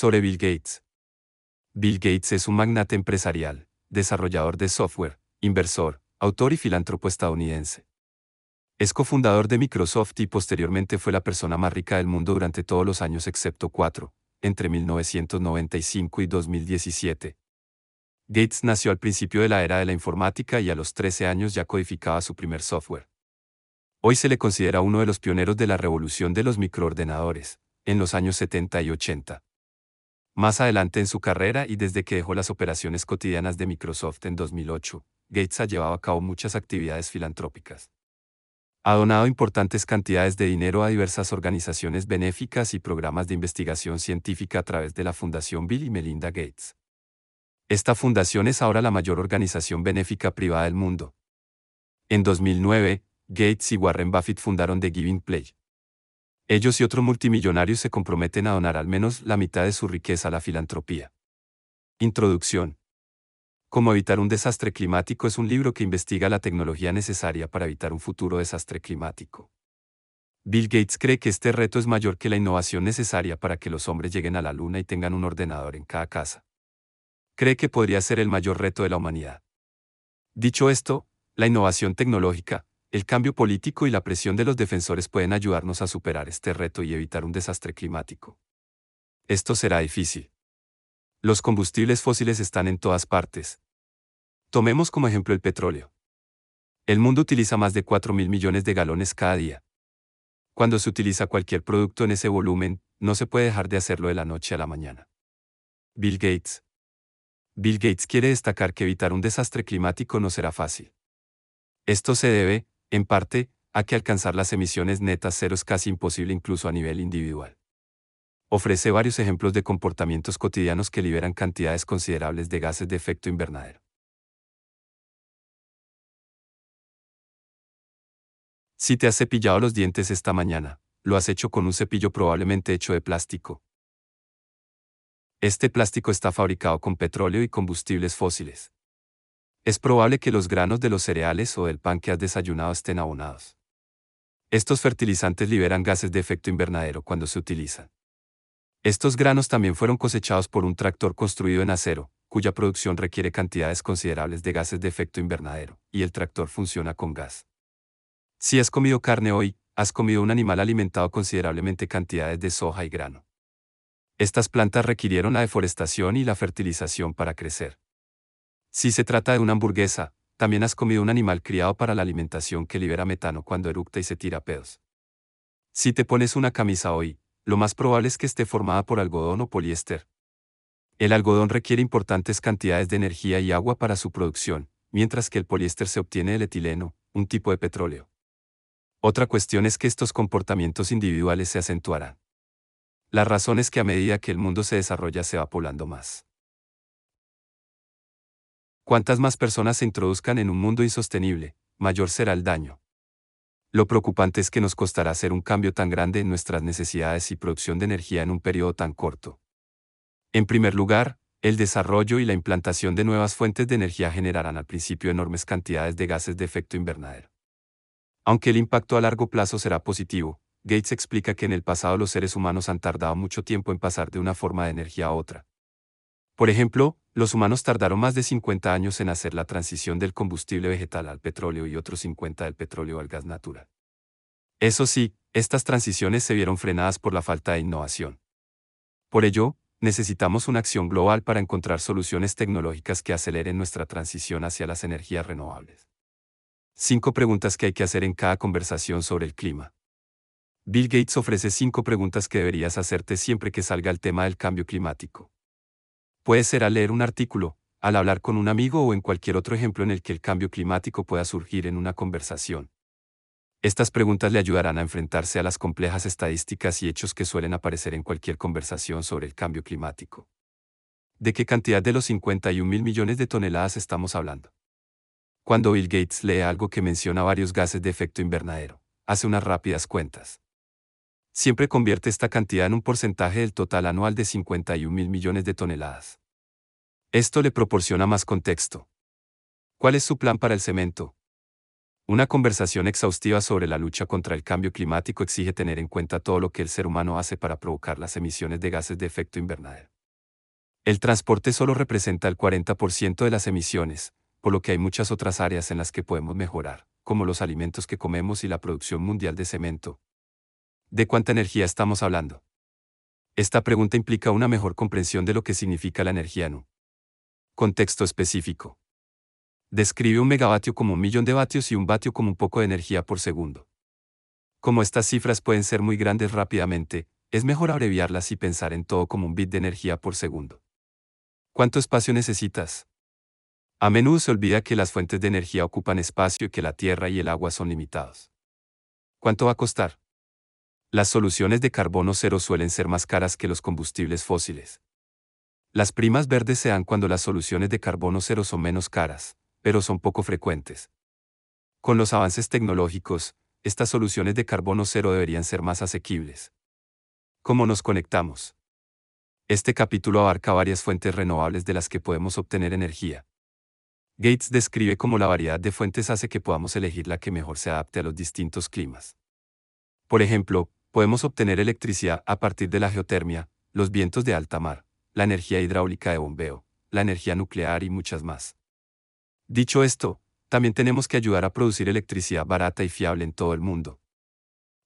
Sobre Bill Gates. Bill Gates es un magnate empresarial, desarrollador de software, inversor, autor y filántropo estadounidense. Es cofundador de Microsoft y posteriormente fue la persona más rica del mundo durante todos los años excepto cuatro, entre 1995 y 2017. Gates nació al principio de la era de la informática y a los 13 años ya codificaba su primer software. Hoy se le considera uno de los pioneros de la revolución de los microordenadores, en los años 70 y 80. Más adelante en su carrera y desde que dejó las operaciones cotidianas de Microsoft en 2008, Gates ha llevado a cabo muchas actividades filantrópicas. Ha donado importantes cantidades de dinero a diversas organizaciones benéficas y programas de investigación científica a través de la Fundación Bill y Melinda Gates. Esta fundación es ahora la mayor organización benéfica privada del mundo. En 2009, Gates y Warren Buffett fundaron The Giving Play. Ellos y otros multimillonarios se comprometen a donar al menos la mitad de su riqueza a la filantropía. Introducción. Cómo evitar un desastre climático es un libro que investiga la tecnología necesaria para evitar un futuro desastre climático. Bill Gates cree que este reto es mayor que la innovación necesaria para que los hombres lleguen a la Luna y tengan un ordenador en cada casa. Cree que podría ser el mayor reto de la humanidad. Dicho esto, la innovación tecnológica, el cambio político y la presión de los defensores pueden ayudarnos a superar este reto y evitar un desastre climático. Esto será difícil. Los combustibles fósiles están en todas partes. Tomemos como ejemplo el petróleo. El mundo utiliza más de 4 mil millones de galones cada día. Cuando se utiliza cualquier producto en ese volumen, no se puede dejar de hacerlo de la noche a la mañana. Bill Gates. Bill Gates quiere destacar que evitar un desastre climático no será fácil. Esto se debe, en parte, a que alcanzar las emisiones netas cero es casi imposible incluso a nivel individual. Ofrece varios ejemplos de comportamientos cotidianos que liberan cantidades considerables de gases de efecto invernadero. Si te has cepillado los dientes esta mañana, lo has hecho con un cepillo probablemente hecho de plástico. Este plástico está fabricado con petróleo y combustibles fósiles. Es probable que los granos de los cereales o del pan que has desayunado estén abonados. Estos fertilizantes liberan gases de efecto invernadero cuando se utilizan. Estos granos también fueron cosechados por un tractor construido en acero, cuya producción requiere cantidades considerables de gases de efecto invernadero, y el tractor funciona con gas. Si has comido carne hoy, has comido un animal alimentado considerablemente cantidades de soja y grano. Estas plantas requirieron la deforestación y la fertilización para crecer. Si se trata de una hamburguesa, también has comido un animal criado para la alimentación que libera metano cuando eructa y se tira pedos. Si te pones una camisa hoy, lo más probable es que esté formada por algodón o poliéster. El algodón requiere importantes cantidades de energía y agua para su producción, mientras que el poliéster se obtiene del etileno, un tipo de petróleo. Otra cuestión es que estos comportamientos individuales se acentuarán. La razón es que a medida que el mundo se desarrolla se va poblando más. Cuantas más personas se introduzcan en un mundo insostenible, mayor será el daño. Lo preocupante es que nos costará hacer un cambio tan grande en nuestras necesidades y producción de energía en un periodo tan corto. En primer lugar, el desarrollo y la implantación de nuevas fuentes de energía generarán al principio enormes cantidades de gases de efecto invernadero. Aunque el impacto a largo plazo será positivo, Gates explica que en el pasado los seres humanos han tardado mucho tiempo en pasar de una forma de energía a otra. Por ejemplo, los humanos tardaron más de 50 años en hacer la transición del combustible vegetal al petróleo y otros 50 del petróleo al gas natural. Eso sí, estas transiciones se vieron frenadas por la falta de innovación. Por ello, necesitamos una acción global para encontrar soluciones tecnológicas que aceleren nuestra transición hacia las energías renovables. Cinco preguntas que hay que hacer en cada conversación sobre el clima. Bill Gates ofrece cinco preguntas que deberías hacerte siempre que salga el tema del cambio climático. Puede ser al leer un artículo, al hablar con un amigo o en cualquier otro ejemplo en el que el cambio climático pueda surgir en una conversación. Estas preguntas le ayudarán a enfrentarse a las complejas estadísticas y hechos que suelen aparecer en cualquier conversación sobre el cambio climático. ¿De qué cantidad de los 51 mil millones de toneladas estamos hablando? Cuando Bill Gates lee algo que menciona varios gases de efecto invernadero, hace unas rápidas cuentas siempre convierte esta cantidad en un porcentaje del total anual de 51 mil millones de toneladas. Esto le proporciona más contexto. ¿Cuál es su plan para el cemento? Una conversación exhaustiva sobre la lucha contra el cambio climático exige tener en cuenta todo lo que el ser humano hace para provocar las emisiones de gases de efecto invernadero. El transporte solo representa el 40% de las emisiones, por lo que hay muchas otras áreas en las que podemos mejorar, como los alimentos que comemos y la producción mundial de cemento. ¿De cuánta energía estamos hablando? Esta pregunta implica una mejor comprensión de lo que significa la energía NU. Contexto específico. Describe un megavatio como un millón de vatios y un vatio como un poco de energía por segundo. Como estas cifras pueden ser muy grandes rápidamente, es mejor abreviarlas y pensar en todo como un bit de energía por segundo. ¿Cuánto espacio necesitas? A menudo se olvida que las fuentes de energía ocupan espacio y que la tierra y el agua son limitados. ¿Cuánto va a costar? Las soluciones de carbono cero suelen ser más caras que los combustibles fósiles. Las primas verdes se dan cuando las soluciones de carbono cero son menos caras, pero son poco frecuentes. Con los avances tecnológicos, estas soluciones de carbono cero deberían ser más asequibles. ¿Cómo nos conectamos? Este capítulo abarca varias fuentes renovables de las que podemos obtener energía. Gates describe cómo la variedad de fuentes hace que podamos elegir la que mejor se adapte a los distintos climas. Por ejemplo, podemos obtener electricidad a partir de la geotermia, los vientos de alta mar, la energía hidráulica de bombeo, la energía nuclear y muchas más. Dicho esto, también tenemos que ayudar a producir electricidad barata y fiable en todo el mundo.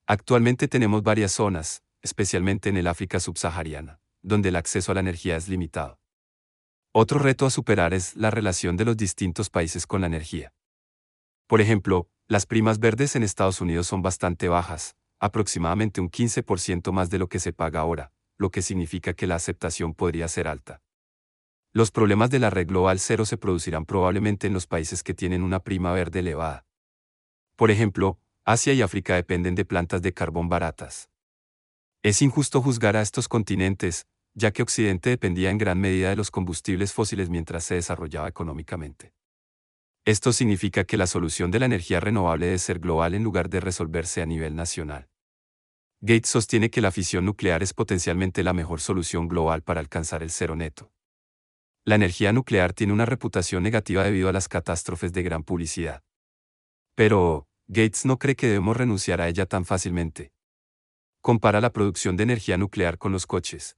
Actualmente tenemos varias zonas, especialmente en el África subsahariana, donde el acceso a la energía es limitado. Otro reto a superar es la relación de los distintos países con la energía. Por ejemplo, las primas verdes en Estados Unidos son bastante bajas, aproximadamente un 15% más de lo que se paga ahora, lo que significa que la aceptación podría ser alta. Los problemas de la red global cero se producirán probablemente en los países que tienen una prima verde elevada. Por ejemplo, Asia y África dependen de plantas de carbón baratas. Es injusto juzgar a estos continentes, ya que Occidente dependía en gran medida de los combustibles fósiles mientras se desarrollaba económicamente. Esto significa que la solución de la energía renovable debe ser global en lugar de resolverse a nivel nacional. Gates sostiene que la fisión nuclear es potencialmente la mejor solución global para alcanzar el cero neto. La energía nuclear tiene una reputación negativa debido a las catástrofes de gran publicidad. Pero, Gates no cree que debemos renunciar a ella tan fácilmente. Compara la producción de energía nuclear con los coches.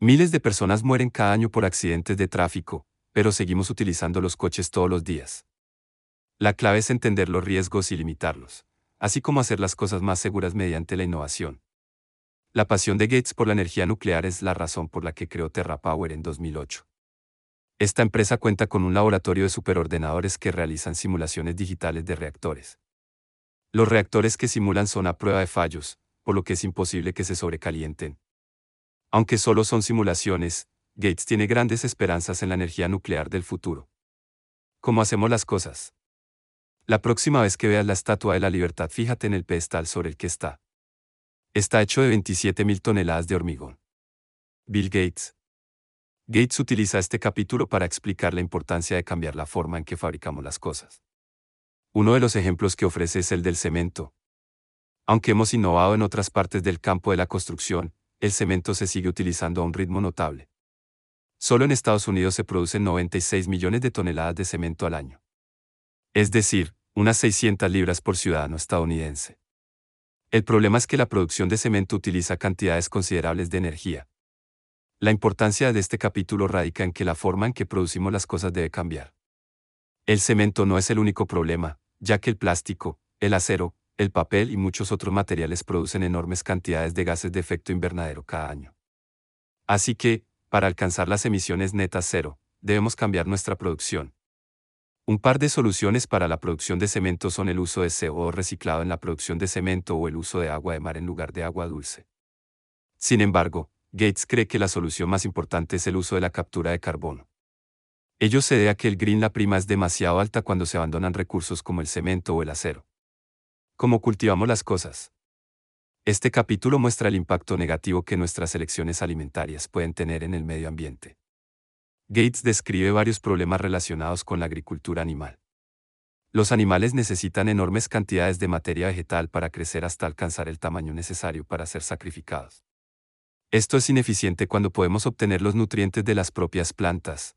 Miles de personas mueren cada año por accidentes de tráfico, pero seguimos utilizando los coches todos los días. La clave es entender los riesgos y limitarlos, así como hacer las cosas más seguras mediante la innovación. La pasión de Gates por la energía nuclear es la razón por la que creó TerraPower en 2008. Esta empresa cuenta con un laboratorio de superordenadores que realizan simulaciones digitales de reactores. Los reactores que simulan son a prueba de fallos, por lo que es imposible que se sobrecalienten. Aunque solo son simulaciones, Gates tiene grandes esperanzas en la energía nuclear del futuro. ¿Cómo hacemos las cosas? La próxima vez que veas la Estatua de la Libertad fíjate en el pedestal sobre el que está. Está hecho de 27.000 toneladas de hormigón. Bill Gates. Gates utiliza este capítulo para explicar la importancia de cambiar la forma en que fabricamos las cosas. Uno de los ejemplos que ofrece es el del cemento. Aunque hemos innovado en otras partes del campo de la construcción, el cemento se sigue utilizando a un ritmo notable. Solo en Estados Unidos se producen 96 millones de toneladas de cemento al año. Es decir, unas 600 libras por ciudadano estadounidense. El problema es que la producción de cemento utiliza cantidades considerables de energía. La importancia de este capítulo radica en que la forma en que producimos las cosas debe cambiar. El cemento no es el único problema, ya que el plástico, el acero, el papel y muchos otros materiales producen enormes cantidades de gases de efecto invernadero cada año. Así que, para alcanzar las emisiones netas cero, debemos cambiar nuestra producción. Un par de soluciones para la producción de cemento son el uso de CO2 reciclado en la producción de cemento o el uso de agua de mar en lugar de agua dulce. Sin embargo, Gates cree que la solución más importante es el uso de la captura de carbono. Ello se debe a que el green la prima es demasiado alta cuando se abandonan recursos como el cemento o el acero cómo cultivamos las cosas. Este capítulo muestra el impacto negativo que nuestras elecciones alimentarias pueden tener en el medio ambiente. Gates describe varios problemas relacionados con la agricultura animal. Los animales necesitan enormes cantidades de materia vegetal para crecer hasta alcanzar el tamaño necesario para ser sacrificados. Esto es ineficiente cuando podemos obtener los nutrientes de las propias plantas.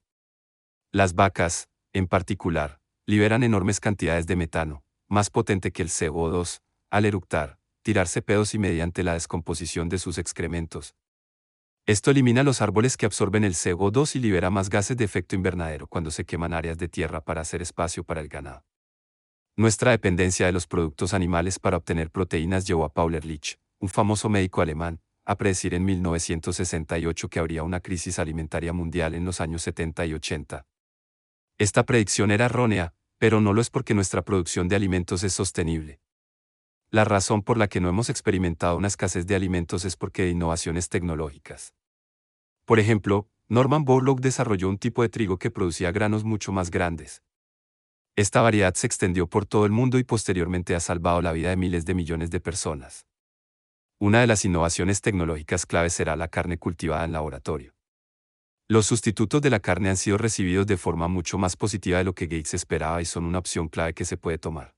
Las vacas, en particular, liberan enormes cantidades de metano, más potente que el CO2, al eructar, tirarse pedos y mediante la descomposición de sus excrementos. Esto elimina los árboles que absorben el CO2 y libera más gases de efecto invernadero cuando se queman áreas de tierra para hacer espacio para el ganado. Nuestra dependencia de los productos animales para obtener proteínas llevó a Paul Ehrlich, un famoso médico alemán, a predecir en 1968 que habría una crisis alimentaria mundial en los años 70 y 80. Esta predicción era errónea, pero no lo es porque nuestra producción de alimentos es sostenible. La razón por la que no hemos experimentado una escasez de alimentos es porque de innovaciones tecnológicas. Por ejemplo, Norman Borlaug desarrolló un tipo de trigo que producía granos mucho más grandes. Esta variedad se extendió por todo el mundo y posteriormente ha salvado la vida de miles de millones de personas. Una de las innovaciones tecnológicas claves será la carne cultivada en laboratorio. Los sustitutos de la carne han sido recibidos de forma mucho más positiva de lo que Gates esperaba y son una opción clave que se puede tomar.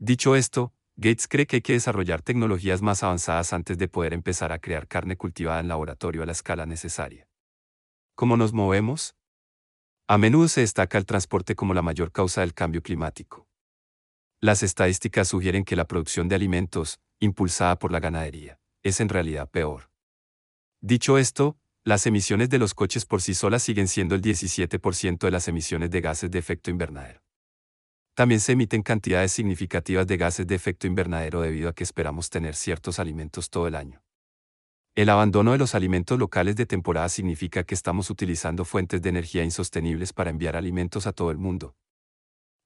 Dicho esto, Gates cree que hay que desarrollar tecnologías más avanzadas antes de poder empezar a crear carne cultivada en laboratorio a la escala necesaria. ¿Cómo nos movemos? A menudo se destaca el transporte como la mayor causa del cambio climático. Las estadísticas sugieren que la producción de alimentos, impulsada por la ganadería, es en realidad peor. Dicho esto, las emisiones de los coches por sí solas siguen siendo el 17% de las emisiones de gases de efecto invernadero. También se emiten cantidades significativas de gases de efecto invernadero debido a que esperamos tener ciertos alimentos todo el año. El abandono de los alimentos locales de temporada significa que estamos utilizando fuentes de energía insostenibles para enviar alimentos a todo el mundo,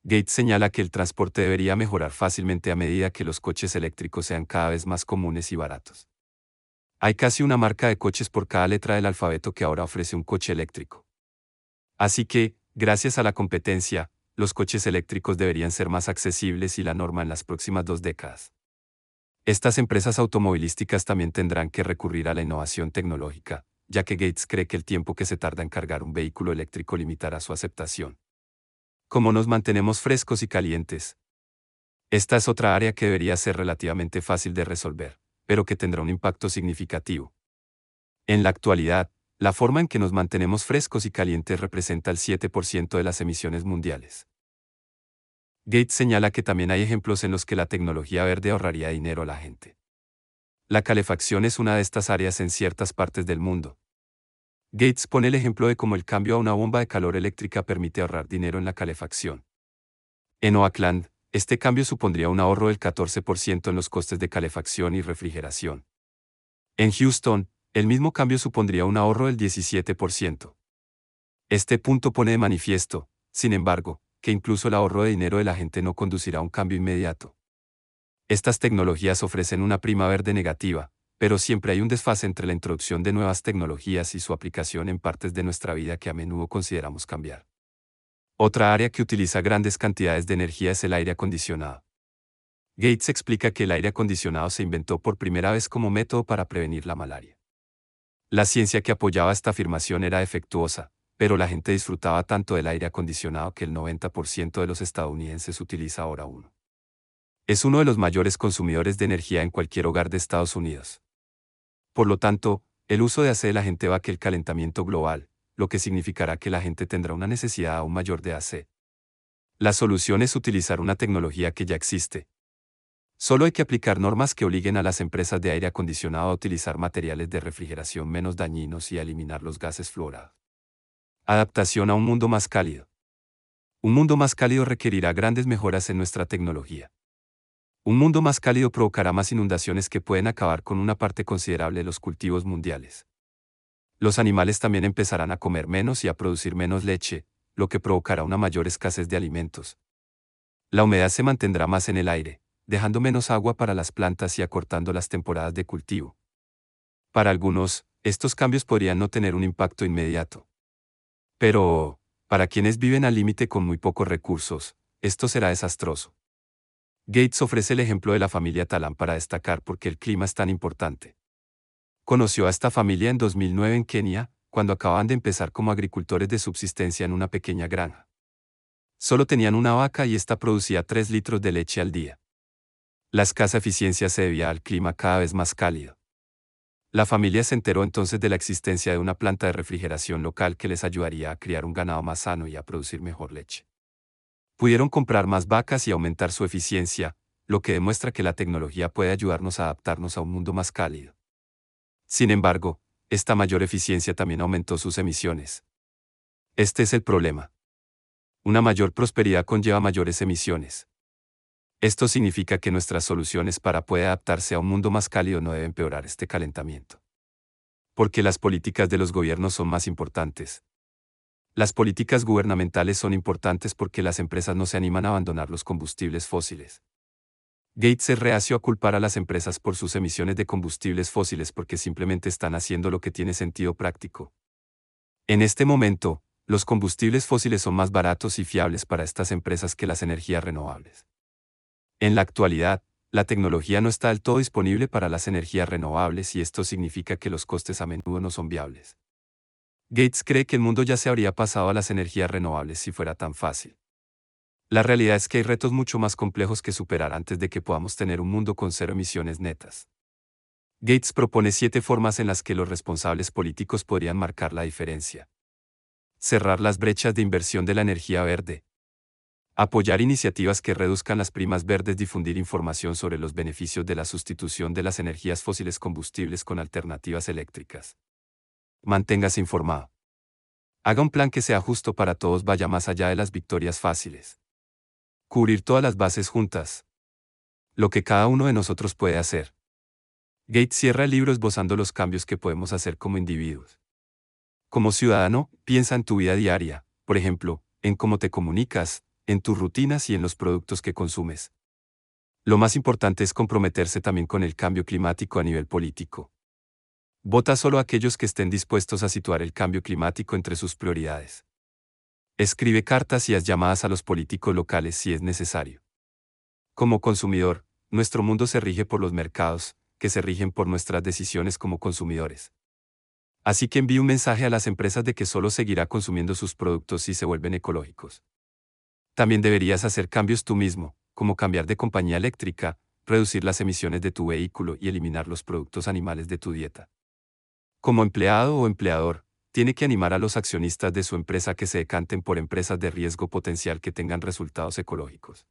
Gates señala que el transporte debería mejorar fácilmente a medida que los coches eléctricos sean cada vez más comunes y baratos. Hay casi una marca de coches por cada letra del alfabeto que ahora ofrece un coche eléctrico. Así que, gracias a la competencia, los coches eléctricos deberían ser más accesibles y la norma en las próximas dos décadas. Estas empresas automovilísticas también tendrán que recurrir a la innovación tecnológica, ya que Gates cree que el tiempo que se tarda en cargar un vehículo eléctrico limitará su aceptación cómo nos mantenemos frescos y calientes. Esta es otra área que debería ser relativamente fácil de resolver, pero que tendrá un impacto significativo. En la actualidad, la forma en que nos mantenemos frescos y calientes representa el 7% de las emisiones mundiales. Gates señala que también hay ejemplos en los que la tecnología verde ahorraría dinero a la gente. La calefacción es una de estas áreas en ciertas partes del mundo, Gates pone el ejemplo de cómo el cambio a una bomba de calor eléctrica permite ahorrar dinero en la calefacción. En Oakland, este cambio supondría un ahorro del 14% en los costes de calefacción y refrigeración. En Houston, el mismo cambio supondría un ahorro del 17%. Este punto pone de manifiesto, sin embargo, que incluso el ahorro de dinero de la gente no conducirá a un cambio inmediato. Estas tecnologías ofrecen una prima verde negativa, pero siempre hay un desfase entre la introducción de nuevas tecnologías y su aplicación en partes de nuestra vida que a menudo consideramos cambiar. Otra área que utiliza grandes cantidades de energía es el aire acondicionado. Gates explica que el aire acondicionado se inventó por primera vez como método para prevenir la malaria. La ciencia que apoyaba esta afirmación era defectuosa, pero la gente disfrutaba tanto del aire acondicionado que el 90% de los estadounidenses utiliza ahora uno. Es uno de los mayores consumidores de energía en cualquier hogar de Estados Unidos. Por lo tanto, el uso de AC de la gente va que el calentamiento global, lo que significará que la gente tendrá una necesidad aún mayor de AC. La solución es utilizar una tecnología que ya existe. Solo hay que aplicar normas que obliguen a las empresas de aire acondicionado a utilizar materiales de refrigeración menos dañinos y a eliminar los gases fluorados. Adaptación a un mundo más cálido. Un mundo más cálido requerirá grandes mejoras en nuestra tecnología. Un mundo más cálido provocará más inundaciones que pueden acabar con una parte considerable de los cultivos mundiales. Los animales también empezarán a comer menos y a producir menos leche, lo que provocará una mayor escasez de alimentos. La humedad se mantendrá más en el aire, dejando menos agua para las plantas y acortando las temporadas de cultivo. Para algunos, estos cambios podrían no tener un impacto inmediato. Pero, para quienes viven al límite con muy pocos recursos, esto será desastroso. Gates ofrece el ejemplo de la familia Talán para destacar por qué el clima es tan importante. Conoció a esta familia en 2009 en Kenia, cuando acababan de empezar como agricultores de subsistencia en una pequeña granja. Solo tenían una vaca y esta producía 3 litros de leche al día. La escasa eficiencia se debía al clima cada vez más cálido. La familia se enteró entonces de la existencia de una planta de refrigeración local que les ayudaría a criar un ganado más sano y a producir mejor leche. Pudieron comprar más vacas y aumentar su eficiencia, lo que demuestra que la tecnología puede ayudarnos a adaptarnos a un mundo más cálido. Sin embargo, esta mayor eficiencia también aumentó sus emisiones. Este es el problema. Una mayor prosperidad conlleva mayores emisiones. Esto significa que nuestras soluciones para poder adaptarse a un mundo más cálido no deben empeorar este calentamiento. Porque las políticas de los gobiernos son más importantes. Las políticas gubernamentales son importantes porque las empresas no se animan a abandonar los combustibles fósiles. Gates es reacio a culpar a las empresas por sus emisiones de combustibles fósiles porque simplemente están haciendo lo que tiene sentido práctico. En este momento, los combustibles fósiles son más baratos y fiables para estas empresas que las energías renovables. En la actualidad, la tecnología no está del todo disponible para las energías renovables y esto significa que los costes a menudo no son viables. Gates cree que el mundo ya se habría pasado a las energías renovables si fuera tan fácil. La realidad es que hay retos mucho más complejos que superar antes de que podamos tener un mundo con cero emisiones netas. Gates propone siete formas en las que los responsables políticos podrían marcar la diferencia. Cerrar las brechas de inversión de la energía verde, Apoyar iniciativas que reduzcan las primas verdes, difundir información sobre los beneficios de la sustitución de las energías fósiles combustibles con alternativas eléctricas. Manténgase informado. Haga un plan que sea justo para todos, vaya más allá de las victorias fáciles. Cubrir todas las bases juntas. Lo que cada uno de nosotros puede hacer. Gates cierra el libro esbozando los cambios que podemos hacer como individuos. Como ciudadano, piensa en tu vida diaria, por ejemplo, en cómo te comunicas, en tus rutinas y en los productos que consumes. Lo más importante es comprometerse también con el cambio climático a nivel político. Vota solo a aquellos que estén dispuestos a situar el cambio climático entre sus prioridades. Escribe cartas y haz llamadas a los políticos locales si es necesario. Como consumidor, nuestro mundo se rige por los mercados, que se rigen por nuestras decisiones como consumidores. Así que envíe un mensaje a las empresas de que solo seguirá consumiendo sus productos si se vuelven ecológicos. También deberías hacer cambios tú mismo, como cambiar de compañía eléctrica, reducir las emisiones de tu vehículo y eliminar los productos animales de tu dieta. Como empleado o empleador, tiene que animar a los accionistas de su empresa que se decanten por empresas de riesgo potencial que tengan resultados ecológicos.